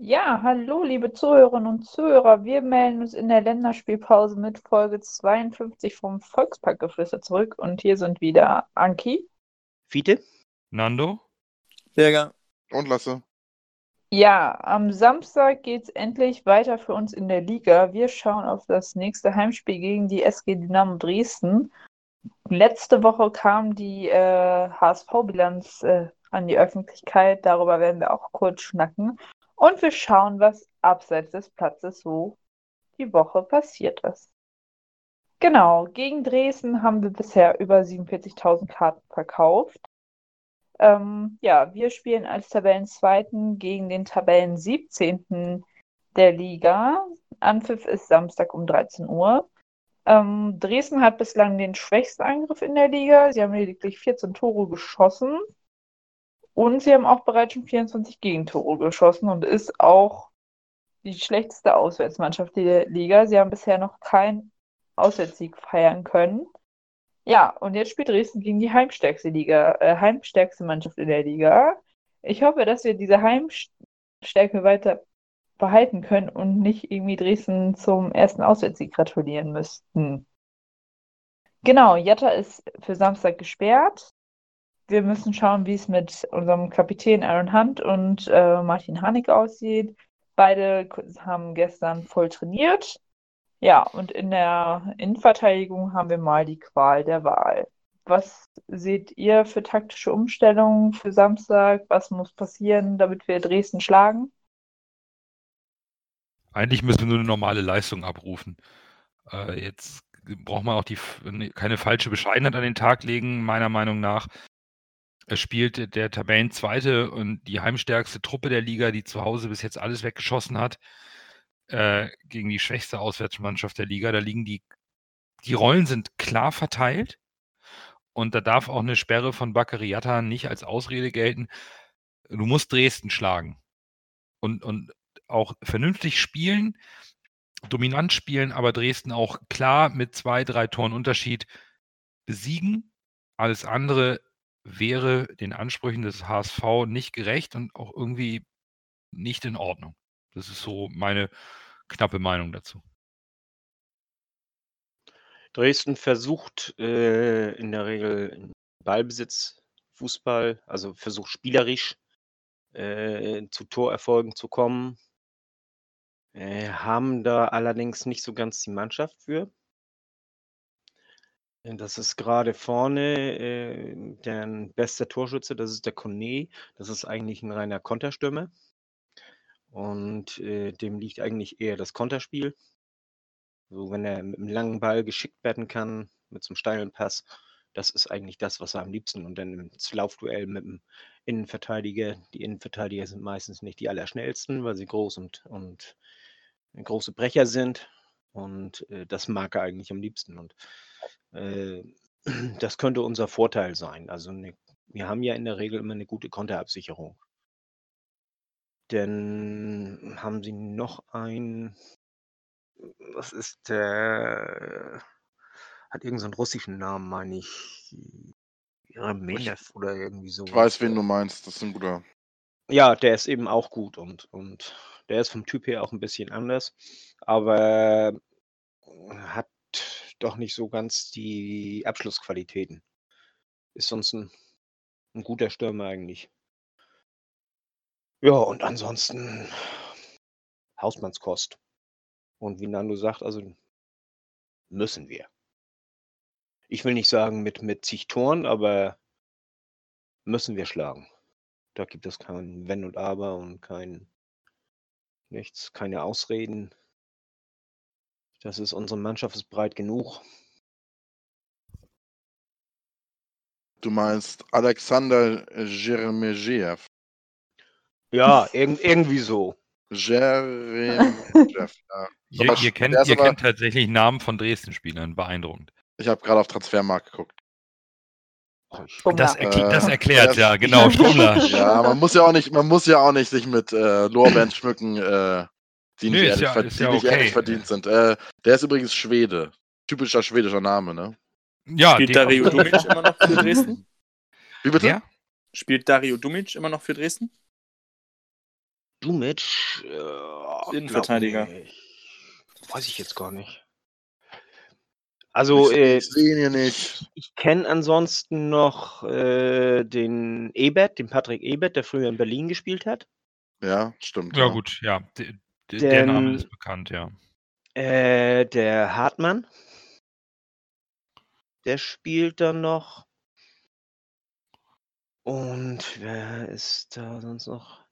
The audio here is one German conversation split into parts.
Ja, hallo liebe Zuhörerinnen und Zuhörer. Wir melden uns in der Länderspielpause mit Folge 52 vom Volksparkgeflüster zurück und hier sind wieder Anki. Fiete? Nando? Berger. Und Lasse. Ja, am Samstag geht's endlich weiter für uns in der Liga. Wir schauen auf das nächste Heimspiel gegen die SG Dynamo Dresden. Letzte Woche kam die äh, HSV-Bilanz äh, an die Öffentlichkeit. Darüber werden wir auch kurz schnacken. Und wir schauen, was abseits des Platzes so die Woche passiert ist. Genau, gegen Dresden haben wir bisher über 47.000 Karten verkauft. Ähm, ja, wir spielen als Tabellenzweiten gegen den Tabellen 17. der Liga. Anpfiff ist Samstag um 13 Uhr. Ähm, Dresden hat bislang den schwächsten Angriff in der Liga. Sie haben lediglich 14 Tore geschossen. Und sie haben auch bereits schon 24 Gegentore geschossen und ist auch die schlechteste Auswärtsmannschaft der Liga. Sie haben bisher noch keinen Auswärtssieg feiern können. Ja, und jetzt spielt Dresden gegen die heimstärkste Liga, äh, heimstärkste Mannschaft in der Liga. Ich hoffe, dass wir diese Heimstärke weiter behalten können und nicht irgendwie Dresden zum ersten Auswärtssieg gratulieren müssten. Genau, Jatta ist für Samstag gesperrt wir müssen schauen, wie es mit unserem Kapitän Aaron Hunt und äh, Martin Hanig aussieht. Beide haben gestern voll trainiert. Ja, und in der Innenverteidigung haben wir mal die Qual der Wahl. Was seht ihr für taktische Umstellungen für Samstag? Was muss passieren, damit wir Dresden schlagen? Eigentlich müssen wir nur eine normale Leistung abrufen. Äh, jetzt braucht man auch die, keine falsche Bescheidenheit an den Tag legen, meiner Meinung nach. Es spielt der Tabellenzweite und die heimstärkste Truppe der Liga, die zu Hause bis jetzt alles weggeschossen hat, äh, gegen die schwächste Auswärtsmannschaft der Liga. Da liegen die, die Rollen sind klar verteilt und da darf auch eine Sperre von Baccariata nicht als Ausrede gelten. Du musst Dresden schlagen und, und auch vernünftig spielen, dominant spielen, aber Dresden auch klar mit zwei, drei Toren Unterschied besiegen. Alles andere wäre den Ansprüchen des HSV nicht gerecht und auch irgendwie nicht in Ordnung. Das ist so meine knappe Meinung dazu. Dresden versucht äh, in der Regel Ballbesitz, Fußball, also versucht spielerisch äh, zu Torerfolgen zu kommen. Äh, haben da allerdings nicht so ganz die Mannschaft für. Das ist gerade vorne, äh, deren bester Torschütze, das ist der Kone. Das ist eigentlich ein reiner Konterstürmer. Und, äh, dem liegt eigentlich eher das Konterspiel. So, wenn er mit 'm langen Ball geschickt werden kann, mit so 'm steilen Pass, das ist eigentlich das, was er am liebsten und dann ins Laufduell mit dem Innenverteidiger. Die Innenverteidiger sind meistens nicht die allerschnellsten, weil sie groß und und große Brecher sind. Und, äh, das mag er eigentlich am liebsten. Und äh, das könnte unser Vorteil sein. Also 'ne wir haben ja in der Regel immer eine gute Konterabsicherung. Dann haben sie noch ein was ist der hat irgend so 'n russischen Namen, meine ich. Remenew oder irgendwie so Ich weiß, wen du meinst. Das ist 'n guter. Ja, der ist eben auch gut und und der ist vom Typ her auch ein bisschen anders, aber hat doch nicht so ganz die Abschlussqualitäten. Ist sonst ein 'n guter Stürmer eigentlich. Ja, und ansonsten Hausmannskost. Und wie Nando sagt, also müssen wir. Ich will nicht sagen mit mit zig Toren, aber müssen wir schlagen. Da gibt es kein Wenn und Aber und kein nichts, keine Ausreden. Das ist unsere Mannschaft ist breit genug. Du meinst Alexander Jeremejew? Ja, irgend irgendwie so. Jeremy Jeff, ja. Ihr, ihr, kennt, ihr aber- kennt tatsächlich Namen von Dresden-Spielern. Beeindruckend. Ich habe gerade auf Transfermarkt geguckt. Das, erkl Äh, das erklärt, das- ja, genau. Stummler. Ja, man muss ja auch nicht, man muss ja auch nicht sich mit äh, Lorbeeren schmücken, äh, die nicht, Nö, ist ehrlich, ja- die ja nicht okay. ehrlich verdient sind. Äh, der ist übrigens Schwede. Typischer schwedischer Name, ne? Ja, Spielt Dario Dumic immer noch für Dresden? Wie bitte? Wer? Spielt Dario Dumic immer noch für Dresden? Dumic? Äh, Innenverteidiger. nicht. Weiß ich jetzt gar nicht. Also, ich, äh, ich sehe ihn hier nicht. ich kenne ansonsten noch äh, den Ebert, den Patrick Ebert, der früher in Berlin gespielt hat. Ja, stimmt. Ja, gut, ja. Der, der, Name ist bekannt, ja. Äh, der Hartmann. Der spielt dann noch. Und wer ist da sonst noch?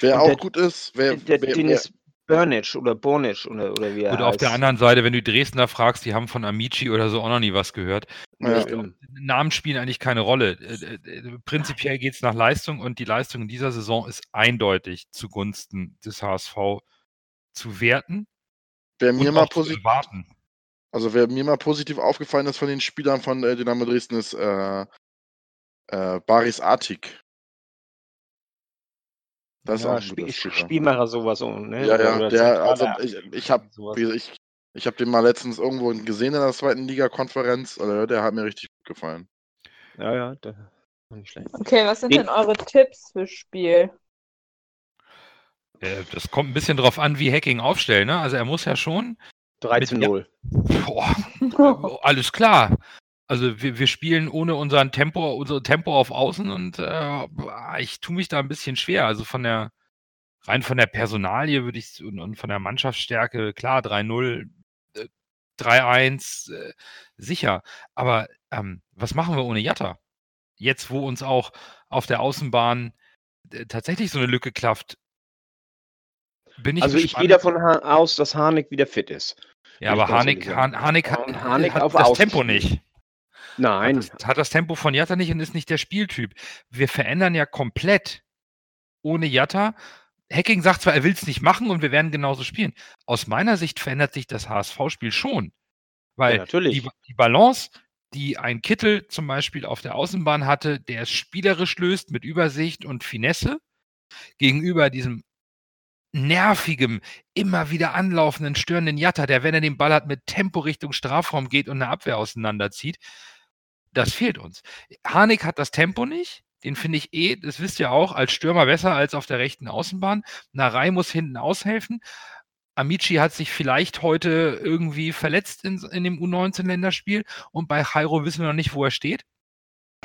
Wer Und auch der- gut ist, wer, der wer, wer, Dennis Börnic oder Bornic oder, oder wie er Gut, heißt. auf der anderen Seite, wenn du Dresdner fragst, die haben von Amici oder so auch noch nie was gehört. Ja. Glaub, Namen spielen eigentlich keine Rolle. Äh, äh, Prinzipiell geht es nach Leistung und die Leistung in dieser Saison ist eindeutig zugunsten des HSV zu werten wer mir mal positiv, also wer mir mal positiv aufgefallen ist von den Spielern von äh, Dynamo Dresden ist äh, äh, Baris Artik. Das ist ja, auch ein Spieler. Spielmacher sowas so, ne? Ja, ja, der, also ich, ich habe ich, ich hab den mal letztens irgendwo gesehen in der zweiten Liga-Konferenz. Also der hat mir richtig gut gefallen. Ja, ja, der war nicht schlecht. Okay, was sind Den- denn eure Tipps fürs Spiel? Äh, Das kommt ein bisschen drauf an, wie Hacking aufstellen. Ne? Also er muss ja schon 3 Mit- zu ja. 0. Boah, äh, alles klar. Also wir, wir spielen ohne unseren Tempo, unser Tempo auf Außen und äh, ich tue mich da ein bisschen schwer. Also von der rein von der Personalie würde ich und, und von der Mannschaftsstärke, klar, 3-0, äh, 3-1, äh, sicher. Aber ähm, was machen wir ohne Jatta? Jetzt, wo uns auch auf der Außenbahn äh, tatsächlich so eine Lücke klafft. Bin ich Also ich gespannt. gehe davon aus, dass Harnik wieder fit ist. Ja, aber ich Harnik. Han, Harnik hat, Und Harnik hat das Außen Tempo nicht. Nein, Hat das, hat das Tempo von Jatta nicht und ist nicht der Spieltyp. Wir verändern ja komplett ohne Jatta. Hacking sagt zwar, er will es nicht machen und wir werden genauso spielen. Aus meiner Sicht verändert sich das HSV-Spiel schon. Weil ja, natürlich. die, die Balance, die ein Kittel zum Beispiel auf der Außenbahn hatte, der es spielerisch löst mit Übersicht und Finesse, gegenüber diesem nervigem, immer wieder anlaufenden, störenden Jatta, der, wenn er den Ball hat, mit Tempo Richtung Strafraum geht und eine Abwehr auseinanderzieht, das fehlt uns. Harnik hat das Tempo nicht. Den finde ich eh, das wisst ihr auch, als Stürmer besser als auf der rechten Außenbahn. Narei muss hinten aushelfen. Amici hat sich vielleicht heute irgendwie verletzt in, in dem U19-Länderspiel und bei Jairo wissen wir noch nicht, wo er steht.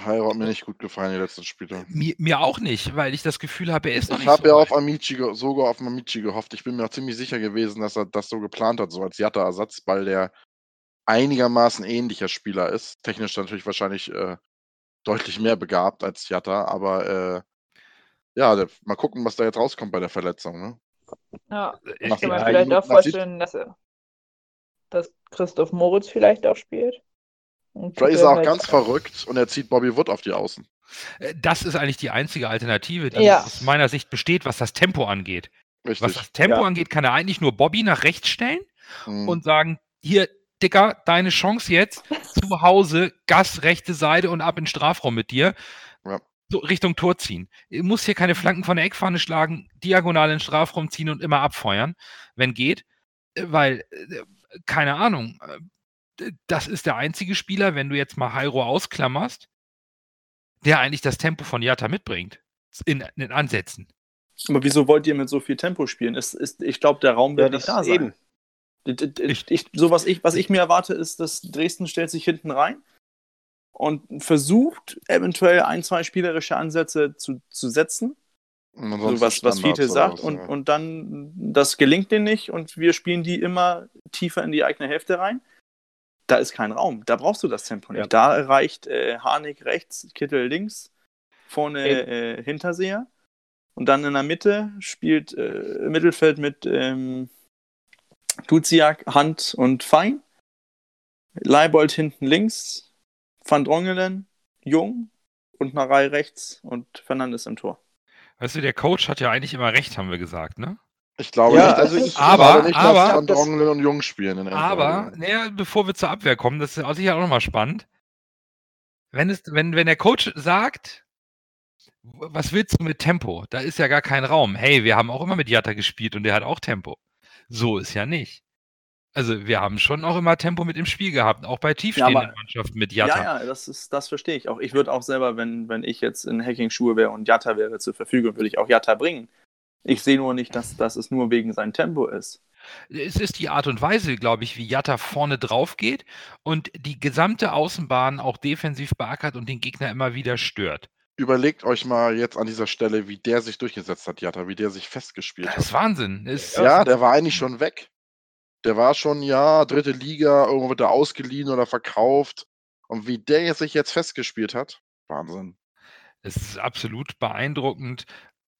Jairo hat mir nicht gut gefallen, die letzten Spiele. Mir, mir auch nicht, weil ich das Gefühl habe, er ist noch Ich nicht habe so ja weit. auf Amici, sogar auf Amici gehofft. Ich bin mir auch ziemlich sicher gewesen, dass er das so geplant hat, so als Jatta-Ersatz, weil der einigermaßen ähnlicher Spieler ist. Technisch natürlich wahrscheinlich äh, deutlich mehr begabt als Jatta, aber äh, ja, der, mal gucken, was da jetzt rauskommt bei der Verletzung. Ne? Ja, ich Nach kann den mir vielleicht auch vorstellen, dass, er, dass Christoph Moritz vielleicht auch spielt. Vielleicht ist er auch halt- ganz verrückt und er zieht Bobby Wood auf die Außen. Äh, Das ist eigentlich die einzige Alternative, die Ja. aus meiner Sicht besteht, was das Tempo angeht. Was Richtig. das Tempo Ja. angeht, kann er eigentlich nur Bobby nach rechts stellen Mhm. und sagen, hier, Dicker, deine Chance jetzt, zu Hause, Gas, rechte Seite und ab in den Strafraum mit dir. Ja. So Richtung Tor ziehen. Du musst hier keine Flanken von der Eckfahne schlagen, diagonal in den Strafraum ziehen und immer abfeuern, wenn geht. Äh, Weil, äh, keine Ahnung, äh, das ist der einzige Spieler, wenn du jetzt mal Jairo ausklammerst, der eigentlich das Tempo von Jatta mitbringt. In, in den Ansätzen. Aber wieso wollt ihr mit so viel Tempo spielen? Ist, ist, ich glaube, der Raum ja, wird das nicht da sein. eben. Ich- Ich, so was ich, was ich mir erwarte, ist, dass Dresden stellt sich hinten rein und versucht eventuell ein, zwei spielerische Ansätze zu, zu setzen, so was, was Fiete sagt, was, und, ja. und dann, das gelingt denen nicht und wir spielen die immer tiefer in die eigene Hälfte rein. Da ist kein Raum, da brauchst du das Tempo nicht. Ja. Da reicht äh, Harnik rechts, Kittel links, vorne äh, Hinterseher. Und dann in der Mitte spielt äh, Mittelfeld mit ähm, Duziak, Hand und Fein. Leibold hinten links, Van Drongelen, Jung und Narei rechts und Fernandes im Tor. Weißt du, der Coach hat ja eigentlich immer recht, haben wir gesagt, ne? Ich glaube Ja, nicht, also ich- aber- nicht, aber- dass Van Drongelen und Jung spielen in Aber, naja, bevor wir zur Abwehr kommen, das ist auch sicher auch nochmal spannend. Wenn, es, wenn, wenn der Coach sagt, was willst du mit Tempo? Da ist ja gar kein Raum. Hey, wir haben auch immer mit Jatta gespielt und der hat auch Tempo. So ist ja nicht. Also wir haben schon auch immer Tempo mit im Spiel gehabt, auch bei tiefstehenden aber- Mannschaften mit Ja, Jatta. ja, das, ist, das verstehe ich auch. Ich würde auch selber, wenn, wenn ich jetzt in Hacking-Schuhe wäre und Jatta wäre zur Verfügung, würde ich auch Jatta bringen. Ich sehe nur nicht, dass, dass es nur wegen seinem Tempo ist. Es ist die Art und Weise, glaube ich, wie Jatta vorne drauf geht und die gesamte Außenbahn auch defensiv beackert und den Gegner immer wieder stört. Überlegt euch mal jetzt an dieser Stelle, wie der sich durchgesetzt hat, Jatta, wie der sich festgespielt Das hat. ist Wahnsinn. Das ist, Ja, der war eigentlich schon weg. Der war schon, ja, dritte Liga, irgendwo wird er ausgeliehen oder verkauft. Und wie der sich jetzt festgespielt hat, Wahnsinn. Es ist absolut beeindruckend,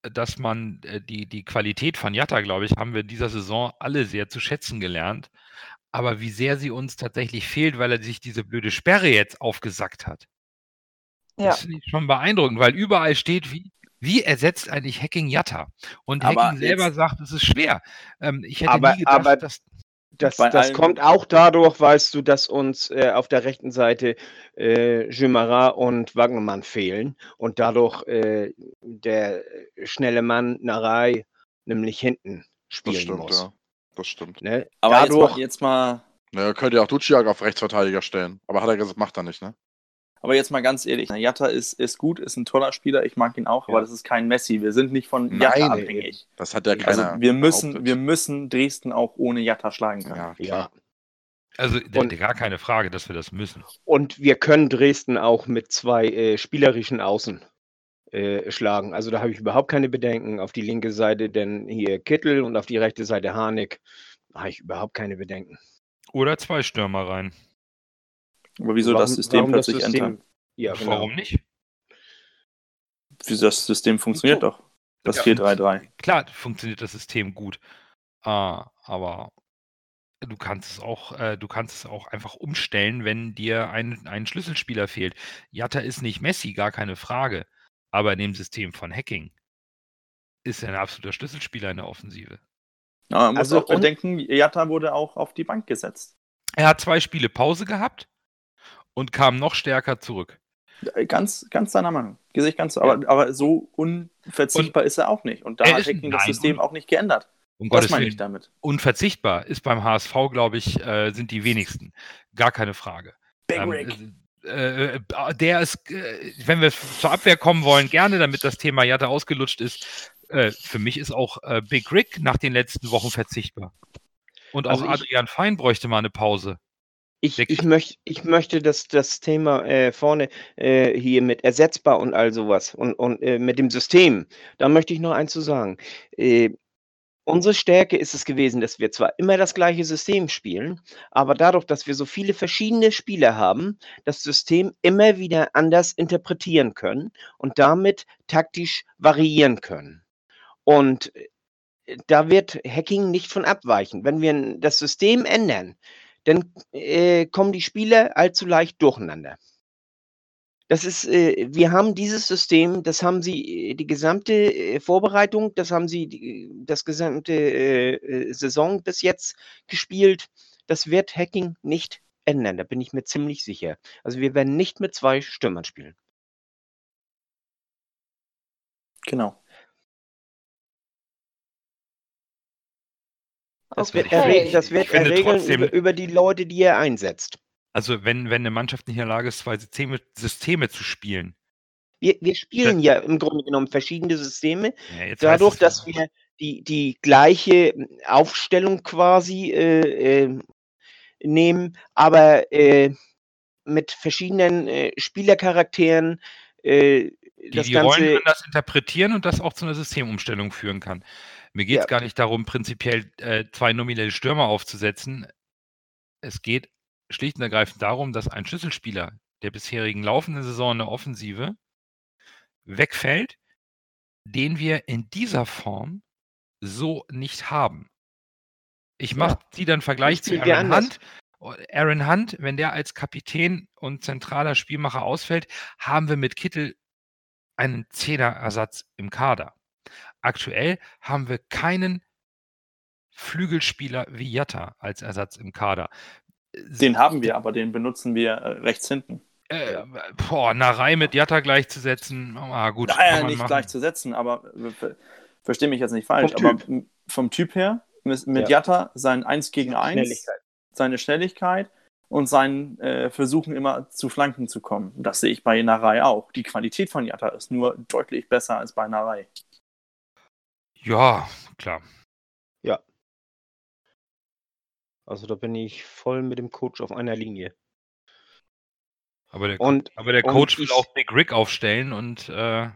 dass man äh, die, die Qualität von Jatta, glaube ich, haben wir in dieser Saison alle sehr zu schätzen gelernt. Aber wie sehr sie uns tatsächlich fehlt, weil er sich diese blöde Sperre jetzt aufgesackt hat. Ja. Das finde ich schon beeindruckend, weil überall steht, wie, wie ersetzt eigentlich Hacking Jatta? Und Aber Hacking selber jetzt- sagt, es ist schwer. Ähm, ich hätte Aber- nie gedacht, aber- dass. Das, das kommt auch dadurch, weißt du, dass uns äh, auf der rechten Seite äh, Jumara und Wagnermann fehlen und dadurch äh, der schnelle Mann Narei nämlich hinten Das spielen stimmt, muss. ja. Das stimmt. Ne? Aber dadurch, jetzt mal, jetzt mal Naja, könnt ihr auch Duciak auf Rechtsverteidiger stellen. Aber hat er gesagt, macht er nicht, ne? Aber jetzt mal ganz ehrlich, Jatta ist, ist gut, ist ein toller Spieler, ich mag ihn auch, aber Ja. das ist kein Messi. Wir sind nicht von Nein, Jatta abhängig. Das hat ja Also keiner. wir müssen, behauptet. wir müssen Dresden auch ohne Jatta schlagen können. Ja, ja. Also Und- gar keine Frage, dass wir das müssen. Und wir können Dresden auch mit zwei äh, spielerischen Außen äh, schlagen. Also da habe ich überhaupt keine Bedenken. Auf die linke Seite denn hier Kittel und auf die rechte Seite Harnik. habe ich überhaupt keine Bedenken. Oder zwei Stürmer rein. Aber wieso das Warum- System das plötzlich System- ändern? Ja, genau. Warum nicht? Wieso das System funktioniert doch. Das Ja. 4-3-3. Klar funktioniert das System gut. Ah, aber du kannst es auch, äh, du kannst es auch einfach umstellen, wenn dir ein, ein Schlüsselspieler fehlt. Jatta ist nicht Messi, gar keine Frage. Aber in dem System von Hacking ist er ein absoluter Schlüsselspieler in der Offensive. Aber man muss Also auch bedenken, Jatta wurde auch auf die Bank gesetzt. Er hat zwei Spiele Pause gehabt und kam noch stärker zurück. Ganz, ganz deiner Meinung. Sehe ich ganz. Aber, aber so unverzichtbar ist er auch nicht. Und da hat Hacking das System auch nicht geändert. Um Das Gottes meine ich damit. Unverzichtbar ist beim HSV, glaube ich, äh, sind die wenigsten. Gar keine Frage. Big Ähm, Rick. äh, äh, der ist, äh, wenn wir zur Abwehr kommen wollen, gerne, damit das Thema Jatta ausgelutscht ist. Äh, für mich ist auch äh, Big Rick nach den letzten Wochen verzichtbar. Und auch Also ich- Adrian Fein bräuchte mal eine Pause. Ich, ich, möcht, ich möchte, dass das Thema äh, vorne äh, hier mit ersetzbar und all sowas und, und äh, mit dem System, da möchte ich noch eins zu sagen. Äh, unsere Stärke ist es gewesen, dass wir zwar immer das gleiche System spielen, aber dadurch, dass wir so viele verschiedene Spieler haben, das System immer wieder anders interpretieren können und damit taktisch variieren können. Und äh, da wird Hacking nicht von abweichen. Wenn wir das System ändern, dann äh, kommen die Spieler allzu leicht durcheinander. Das ist, äh, wir haben dieses System, das haben sie äh, die gesamte äh, Vorbereitung, das haben sie die, das gesamte äh, Saison bis jetzt gespielt. Das wird Hacking nicht ändern, da bin ich mir ziemlich sicher. Also wir werden nicht mit zwei Stürmern spielen. Genau. Das wird, erreg das wird erregeln trotzdem- über, über die Leute, die er einsetzt. Also wenn, wenn eine Mannschaft nicht in der Lage ist, zwei Systeme, Systeme zu spielen. Wir, wir spielen ja im Grunde genommen verschiedene Systeme. Ja, Dadurch, dass wir die, die gleiche Aufstellung quasi äh, äh, nehmen, aber äh, mit verschiedenen äh, Spielercharakteren äh, die, das die Rollen Ganze. anders interpretieren und das auch zu einer Systemumstellung führen kann. Mir geht es Ja. gar nicht darum, prinzipiell äh, zwei nominelle Stürmer aufzusetzen. Es geht schlicht und ergreifend darum, dass ein Schlüsselspieler der bisherigen laufenden Saison in der Offensive wegfällt, den wir in dieser Form so nicht haben. Ich mache sie dann Vergleich zu Aaron. Hunt. Aaron Hunt, wenn der als Kapitän und zentraler Spielmacher ausfällt, haben wir mit Kittel einen Zehnerersatz im Kader. Aktuell haben wir keinen Flügelspieler wie Jatta als Ersatz im Kader. Den haben wir, aber den benutzen wir äh, rechts hinten. Äh, boah, Narei mit Jatta gleichzusetzen, ah, gut. Naja, nicht machen. gleichzusetzen, aber äh, ver- versteh mich jetzt nicht falsch. Vom aber m- vom Typ her, mit, mit Ja. Jatta sein 1 gegen 1, Schnelligkeit. seine Schnelligkeit und sein äh, Versuchen immer zu Flanken zu kommen. Das sehe ich bei Narei auch. Die Qualität von Jatta ist nur deutlich besser als bei Narei. Ja, klar. Also da bin ich voll mit dem Coach auf einer Linie. Aber der, Und aber der und Coach will auch Big Rick aufstellen und äh,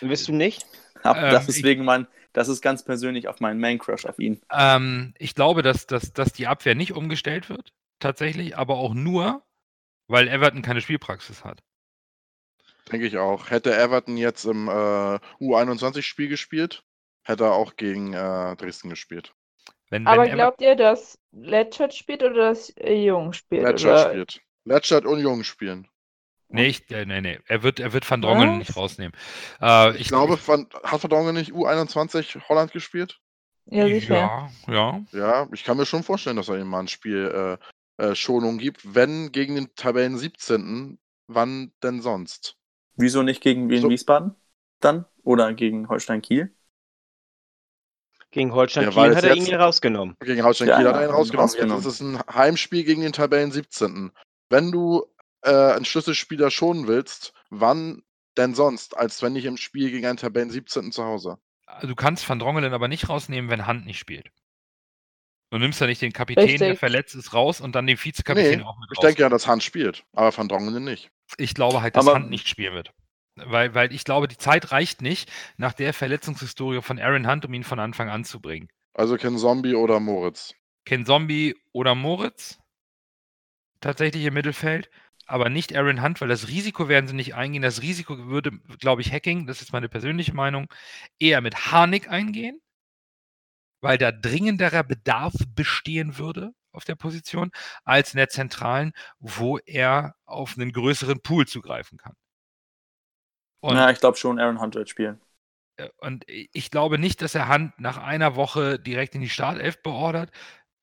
wirst du nicht? Aber Ähm, das ist wegen mein, das ist ganz persönlich auf meinen Man-Crush auf ihn. ähm, ich glaube, dass, dass, dass die Abwehr nicht umgestellt wird, tatsächlich, aber auch nur, weil Everton keine Spielpraxis hat. Denke ich auch. Hätte Everton jetzt im äh, U21-Spiel gespielt, hätte er auch gegen äh, Dresden gespielt. Wenn, Aber wenn Ever- glaubt ihr, dass Letchert spielt oder dass äh, Jung spielt? Letschert oder? spielt. Letschert und Jung spielen. Nee, ich, äh, nee, nee. Er wird, er wird Van Drongelen Was? nicht rausnehmen. Äh, Ich glaube, Van, hat Van Dongen nicht U21 Holland gespielt? Ja, sicher. Ja, ja. Ja, ich kann mir schon vorstellen, dass er ihm mal ein Spiel äh, äh, Schonung gibt. Wenn gegen den Tabellen 17. Wann denn sonst? Wieso nicht gegen Wien So. Wiesbaden dann? Oder gegen Holstein Kiel? Gegen Holstein Ja, Kiel hat er ihn rausgenommen. Gegen Holstein Ja, Kiel hat ja, er ihn rausgenommen. rausgenommen. Jetzt ist es ein Heimspiel gegen den Tabellen 17. Wenn du äh, einen Schlüsselspieler schonen willst, wann denn sonst, als wenn nicht im Spiel gegen einen Tabellen 17. zu Hause? Du kannst Van Drongelen aber nicht rausnehmen, wenn Hand nicht spielt. Du nimmst ja nicht den Kapitän, der Richtig. verletzt ist, raus und dann den Vizekapitän Nee, auch mit Ich raus. denke ja, dass Hand spielt, aber Van Drongelen nicht. Ich glaube halt, dass Aber- Hand nicht spielen wird. Weil, weil ich glaube, die Zeit reicht nicht nach der Verletzungshistorie von Aaron Hunt, um ihn von Anfang an zu bringen. Also Ken Zombie oder Moritz. Ken Zombie oder Moritz tatsächlich im Mittelfeld, aber nicht Aaron Hunt, weil das Risiko werden sie nicht eingehen. Das Risiko würde, glaube ich, Hacking, das ist meine persönliche Meinung, eher mit Harnik eingehen, weil da dringenderer Bedarf bestehen würde auf der Position, als in der Zentralen, wo er auf einen größeren Pool zugreifen kann. Und Ja, ich glaube schon, Aaron Hunt wird spielen. äh, Und ich glaube nicht, dass er Hand nach einer Woche direkt in die Startelf beordert.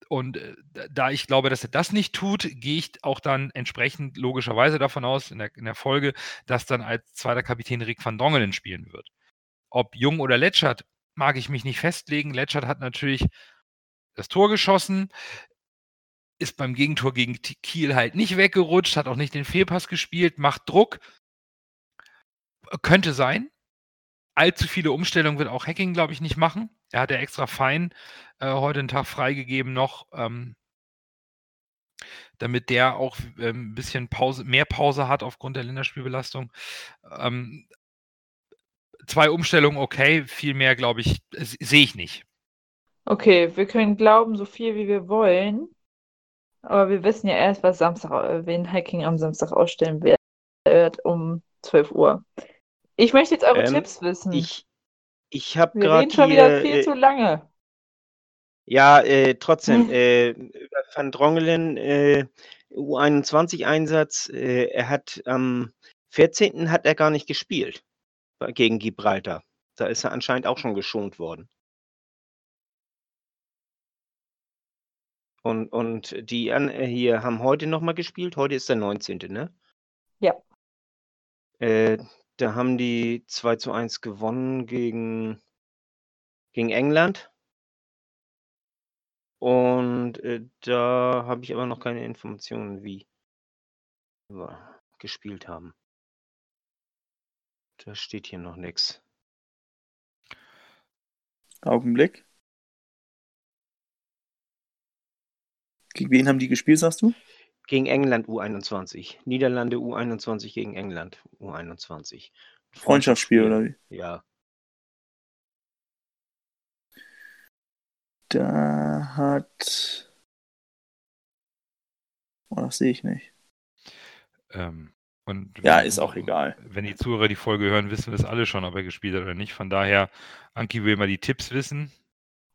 Und äh, da- ich glaube, dass er das nicht tut, gehe ich auch dann entsprechend logischerweise davon aus, in der, in der Folge, dass dann als zweiter Kapitän Rick van Dongelen spielen wird. Ob Jung oder Letschert, mag ich mich nicht festlegen. Letschert hat natürlich das Tor geschossen, ist beim Gegentor gegen Kiel halt nicht weggerutscht, hat auch nicht den Fehlpass gespielt, macht Druck. Könnte sein allzu viele Umstellungen wird auch Hacking, glaube ich, nicht machen. Er hat ja extra fein äh, heute einen Tag freigegeben noch, ähm, damit der auch ähm, ein bisschen Pause, mehr Pause hat aufgrund der Länderspielbelastung. Ähm, zwei Umstellungen okay, viel mehr, glaube ich, äh, sehe ich nicht. Okay, wir können glauben, so viel wie wir wollen. Aber wir wissen ja erst, was Samstag, äh, wen Hacking am Samstag ausstellen wird um 12 Uhr. Ich möchte jetzt eure Ähm, Tipps wissen. Ich, ich habe wir gerade reden schon wieder viel äh, zu lange. Ja, äh, trotzdem, Hm. äh, Van Drongelen, äh, U21-Einsatz, äh, er hat am 14. hat er gar nicht gespielt gegen Gibraltar. Da ist er anscheinend auch schon geschont worden. Und, und die an, äh, hier haben heute nochmal gespielt. Heute ist der 19., ne? Ja. Äh, da haben die 2 zu 1 gewonnen gegen, gegen England. Und äh, da habe ich aber noch keine Informationen, wie wir gespielt haben. Da steht hier noch nichts. Augenblick. Gegen wen haben die gespielt, sagst du? Gegen England U21. Niederlande U21 gegen England U21. Freundschaftsspiel oder wie? Ja. Da hat. Oh, das sehe ich nicht. Ähm, und Ja, wenn- ist auch egal. Wenn die Zuhörer die Folge hören, wissen wir es alle schon, ob er gespielt hat oder nicht. Von daher, Anki will mal die Tipps wissen.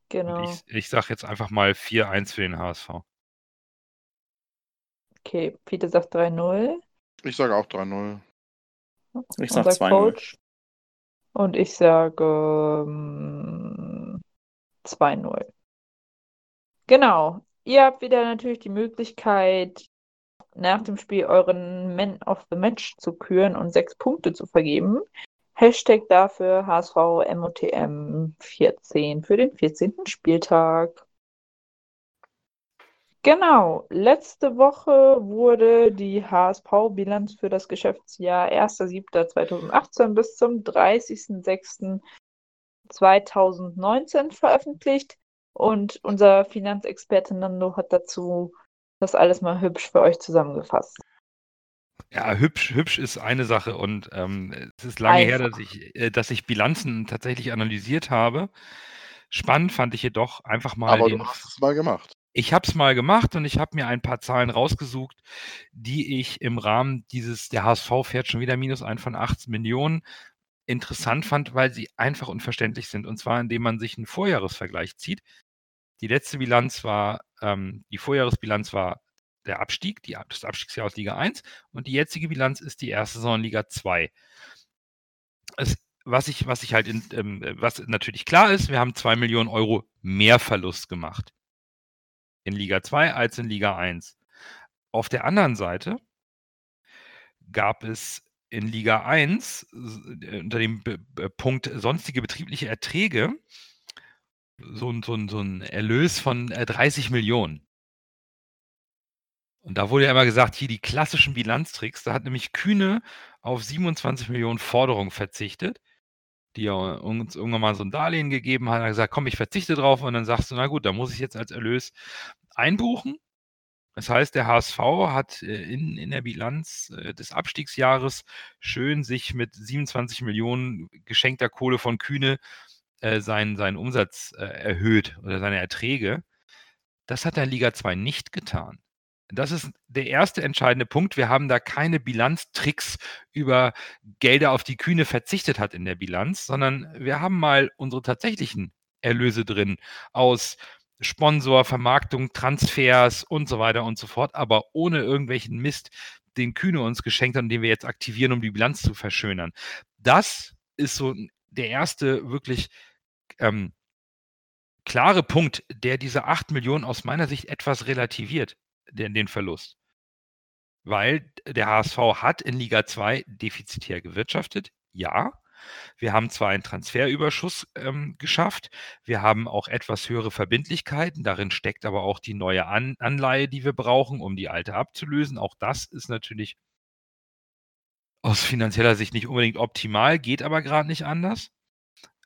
Genau. Und ich, ich sage jetzt einfach mal 4-1 für den HSV. Okay, Peter sagt 3-0. Ich sage auch 3-0. Ich sag Unser 2-0. Coach. Und ich sage ähm, 2-0. Genau. Ihr habt wieder natürlich die Möglichkeit, nach dem Spiel euren Man of the Match zu küren und sechs Punkte zu vergeben. Hashtag dafür HSV MOTM 14 für den 14. Spieltag. Genau, letzte Woche wurde die HSV-Bilanz für das Geschäftsjahr 1.7.2018 bis zum 30.06.2019 veröffentlicht und unser Finanzexperte Nando hat dazu das alles mal hübsch für euch zusammengefasst. Ja, hübsch, hübsch ist eine Sache und ähm, es ist lange her, Einfach. dass ich, äh, dass ich Bilanzen tatsächlich analysiert habe. Spannend fand ich jedoch einfach mal Aber den. du hast es mal gemacht. Ich habe es mal gemacht und ich habe mir ein paar Zahlen rausgesucht, die ich im Rahmen dieses, der HSV fährt schon wieder minus ein von 18 Millionen, interessant fand, weil sie einfach unverständlich sind. Und zwar, indem man sich einen Vorjahresvergleich zieht. Die letzte Bilanz war, ähm, die Vorjahresbilanz war der Abstieg, die, das Abstiegsjahr aus Liga 1 und die jetzige Bilanz ist die erste Saison Liga 2. Es, was ich, was ich halt, in, ähm, was natürlich klar ist, wir haben 2 Millionen Euro mehr Verlust gemacht in Liga 2 als in Liga 1. Auf der anderen Seite gab es in Liga 1 äh, unter dem Punkt sonstige betriebliche Erträge so ein, so ein, so ein Erlös von äh, 30 Millionen. Und da wurde ja immer gesagt, hier die klassischen Bilanztricks. Da hat nämlich Kühne auf 27 Millionen Forderungen verzichtet, die er uns irgendwann mal so ein Darlehen gegeben hat. Hat gesagt, komm, ich verzichte drauf. Und dann sagst du, na gut, da muss ich jetzt als Erlös einbuchen. Das heißt, der HSV hat äh, in, in der Bilanz äh, des Abstiegsjahres schön sich mit 27 Millionen geschenkter Kohle von Kühne äh, seinen, seinen Umsatz äh, erhöht oder seine Erträge. Das hat er in Liga 2 nicht getan. Das ist der erste entscheidende Punkt. Wir haben da keine Bilanztricks über Gelder, auf die Kühne verzichtet hat in der Bilanz, sondern wir haben mal unsere tatsächlichen Erlöse drin aus Sponsor, Vermarktung, Transfers und so weiter und so fort, aber ohne irgendwelchen Mist, den Kühne uns geschenkt hat und den wir jetzt aktivieren, um die Bilanz zu verschönern. Das ist so der erste wirklich ähm, klare Punkt, der diese 8 Millionen aus meiner Sicht etwas relativiert, den, den Verlust. Weil der HSV hat in Liga 2 defizitär gewirtschaftet, ja. Wir haben zwar einen Transferüberschuss ähm, geschafft, wir haben auch etwas höhere Verbindlichkeiten, darin steckt aber auch die neue An Anleihe, die wir brauchen, um die alte abzulösen. Auch das ist natürlich aus finanzieller Sicht nicht unbedingt optimal, geht aber gerade nicht anders.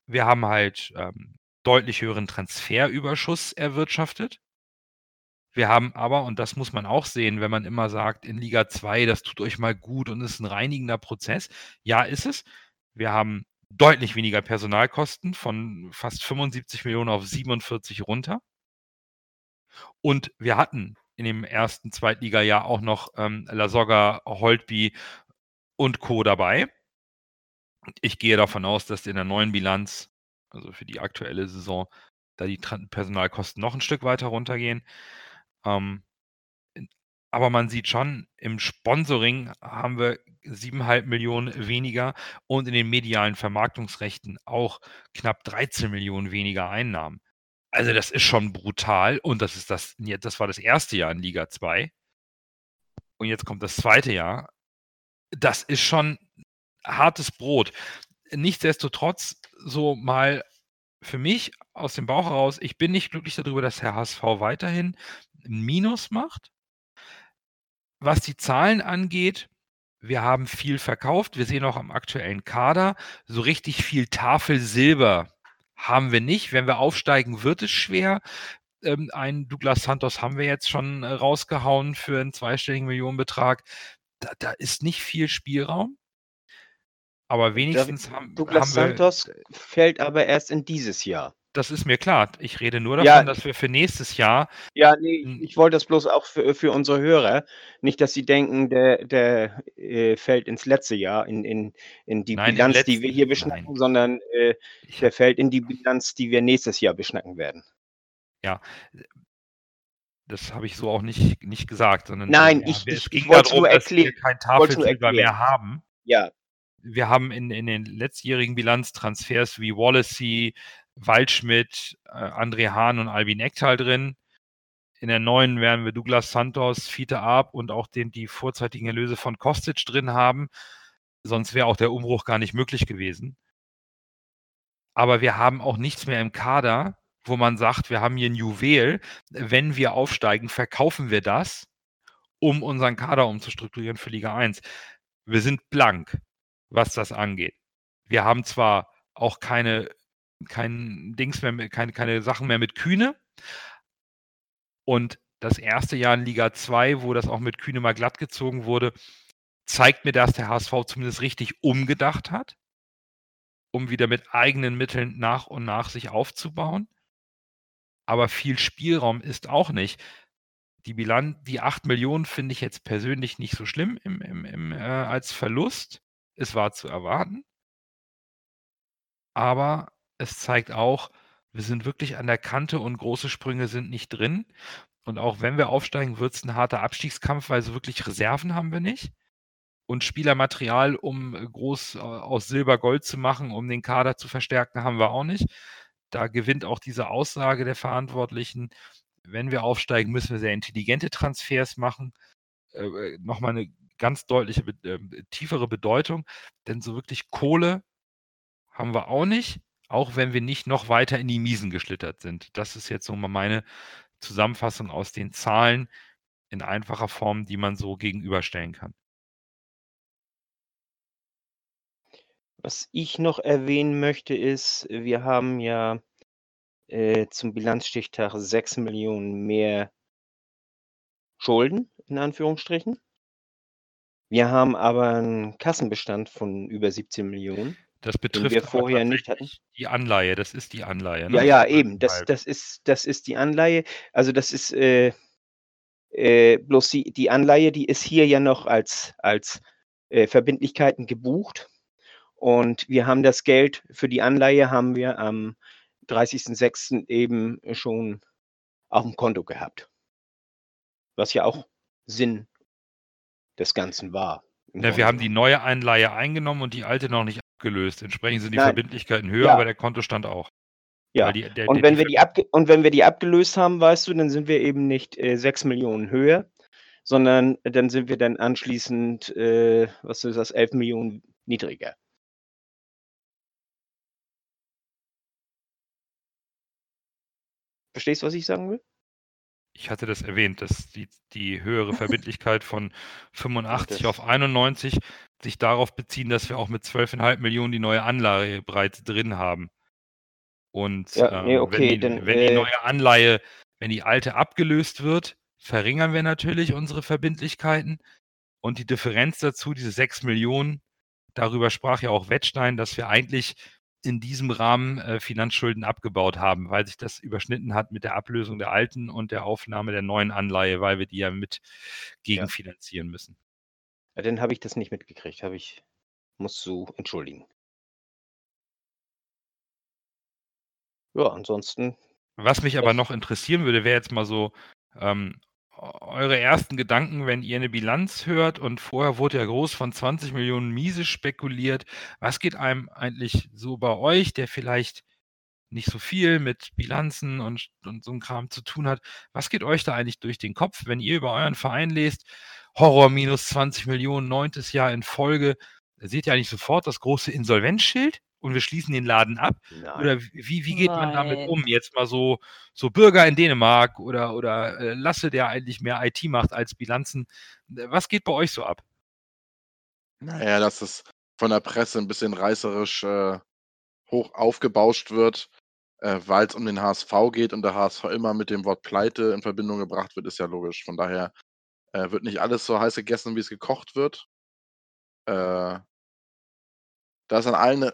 Wir haben halt ähm, deutlich höheren Transferüberschuss erwirtschaftet. Wir haben aber, und das muss man auch sehen, wenn man immer sagt, in Liga 2, das tut euch mal gut und ist ein reinigender Prozess. Ja, ist es. Wir haben deutlich weniger Personalkosten von fast 75 Millionen auf 47 runter. Und wir hatten in dem ersten Zweitliga-Jahr auch noch ähm, Lasogga, Holtby und Co. dabei. Ich gehe davon aus, dass in der neuen Bilanz, also für die aktuelle Saison, da die Personalkosten noch ein Stück weiter runtergehen. Ähm, aber man sieht schon, im Sponsoring haben wir 7,5 Millionen weniger und in den medialen Vermarktungsrechten auch knapp 13 Millionen weniger Einnahmen. Also das ist schon brutal und das ist das, das war das erste Jahr in Liga 2. Und jetzt kommt das zweite Jahr. Das ist schon hartes Brot. Nichtsdestotrotz, so mal für mich aus dem Bauch heraus, ich bin nicht glücklich darüber, dass Herr HSV weiterhin ein Minus macht. Was die Zahlen angeht, wir haben viel verkauft. Wir sehen auch am aktuellen Kader, so richtig viel Tafelsilber haben wir nicht. Wenn wir aufsteigen, wird es schwer. Ähm, einen Douglas Santos haben wir jetzt schon äh, rausgehauen für einen zweistelligen Millionenbetrag. Da, da ist nicht viel Spielraum. Aber wenigstens haben, Douglas haben wir, Santos fällt aber erst in dieses Jahr. Das ist mir klar. Ich rede nur davon, Ja. dass wir für nächstes Jahr Ja, nee, ich wollte das bloß auch für, für unsere Hörer. Nicht, dass sie denken, der, der äh, fällt ins letzte Jahr in, in, in die Nein, Bilanz, die letzten- wir hier nein. beschnacken, sondern äh, ich der fällt in die Bilanz, die wir nächstes Jahr beschnacken werden. Das habe ich so auch nicht, nicht gesagt, sondern Nein, äh, ich- wir- ich- es ging ich wollt's darum, nur dass wir erklären. kein Tafelsilber mehr erklären. haben. Ja, Wir haben in, in den letztjährigen Bilanztransfers wie Wallacey, Waldschmidt, äh, André Hahn und Albin Ektal drin. in der neuen werden wir Douglas Santos, Fiete Arp und auch den, die vorzeitigen Erlöse von Kostic drin haben. Sonst wäre auch der Umbruch gar nicht möglich gewesen. Aber wir haben auch nichts mehr im Kader, wo man sagt, wir haben hier ein Juwel. Wenn wir aufsteigen, verkaufen wir das, um unseren Kader umzustrukturieren für Liga 1. Wir sind blank, was das angeht. Wir haben zwar auch keine, kein Dings mehr, keine, keine Sachen mehr mit Kühne, und das erste Jahr in Liga 2, wo das auch mit Kühne mal glatt gezogen wurde, zeigt mir, dass der HSV zumindest richtig umgedacht hat, um wieder mit eigenen Mitteln nach und nach sich aufzubauen. Aber viel Spielraum ist auch nicht. Die Bilanz, die 8 Millionen finde ich jetzt persönlich nicht so schlimm im, im, im, äh, als Verlust. Es war zu erwarten. Aber es zeigt auch, wir sind wirklich an der Kante und große Sprünge sind nicht drin. Und auch wenn wir aufsteigen, wird es ein harter Abstiegskampf, weil so wirklich Reserven haben wir nicht. Und Spielermaterial, um äh, groß äh, aus Silber Gold zu machen, um den Kader zu verstärken, haben wir auch nicht. Da gewinnt auch diese Aussage der Verantwortlichen, wenn wir aufsteigen, müssen wir sehr intelligente Transfers machen. Äh, äh Nochmal eine ganz deutliche, äh, tiefere Bedeutung, denn so wirklich Kohle haben wir auch nicht auch wenn wir nicht noch weiter in die Miesen geschlittert sind. Das ist jetzt so mal meine Zusammenfassung aus den Zahlen in einfacher Form, die man so gegenüberstellen kann. Was ich noch erwähnen möchte, ist, wir haben ja äh, zum Bilanzstichtag 6 Millionen mehr Schulden, in Anführungsstrichen. Wir haben aber einen Kassenbestand von über 17 Millionen. Das betrifft wir vorher nicht hatten. die Anleihe, das ist die Anleihe. Ne? Ja, ja, eben. Das, das, ist, das ist die Anleihe. Also das ist äh, äh, bloß die, die Anleihe, die ist hier ja noch als, als äh, Verbindlichkeiten gebucht. Und wir haben das Geld für die Anleihe haben wir am 30.06. eben schon auf dem Konto gehabt. Was ja auch Sinn des Ganzen war. Ja, wir haben die neue Anleihe eingenommen und die alte noch nicht abgelöst. Entsprechend sind die Nein. Verbindlichkeiten höher, ja. aber der Kontostand auch. Ja, die, der, und, wenn die wir die abge und wenn wir die abgelöst haben, weißt du, dann sind wir eben nicht äh, 6 Millionen höher, sondern dann sind wir dann anschließend, äh, was ist das, 11 Millionen niedriger. Verstehst du, was ich sagen will? Ich hatte das erwähnt, dass die, die höhere Verbindlichkeit von 85 auf 91 sich darauf beziehen, dass wir auch mit 12,5 Millionen die neue Anleihe bereits drin haben. Und ja, nee, ähm, okay, wenn, die, denn, wenn die äh, neue Anleihe, wenn die alte abgelöst wird, verringern wir natürlich unsere Verbindlichkeiten. Und die Differenz dazu, diese 6 Millionen, darüber sprach ja auch Wettstein, dass wir eigentlich in diesem Rahmen äh, Finanzschulden abgebaut haben, weil sich das überschnitten hat mit der Ablösung der alten und der Aufnahme der neuen Anleihe, weil wir die ja mit gegenfinanzieren müssen. Ja, dann habe ich das nicht mitgekriegt, habe ich, muss zu entschuldigen. Ja, ansonsten. Was mich aber noch interessieren würde, wäre jetzt mal so, ähm, eure ersten Gedanken, wenn ihr eine Bilanz hört und vorher wurde ja groß von 20 Millionen Miese spekuliert. Was geht einem eigentlich so bei euch, der vielleicht nicht so viel mit Bilanzen und, und so ein Kram zu tun hat? Was geht euch da eigentlich durch den Kopf, wenn ihr über euren Verein lest? Horror minus 20 Millionen, neuntes Jahr in Folge. Da seht ihr eigentlich sofort das große Insolvenzschild? Und wir schließen den Laden ab? Nein. Oder wie, wie geht Nein. man damit um? Jetzt mal so, so Bürger in Dänemark oder, oder äh, Lasse, der eigentlich mehr IT macht als Bilanzen. Was geht bei euch so ab? Naja, dass es von der Presse ein bisschen reißerisch äh, hoch aufgebauscht wird, äh, weil es um den HSV geht und der HSV immer mit dem Wort Pleite in Verbindung gebracht wird, ist ja logisch. Von daher äh, wird nicht alles so heiß gegessen, wie es gekocht wird. Äh, da ist an allen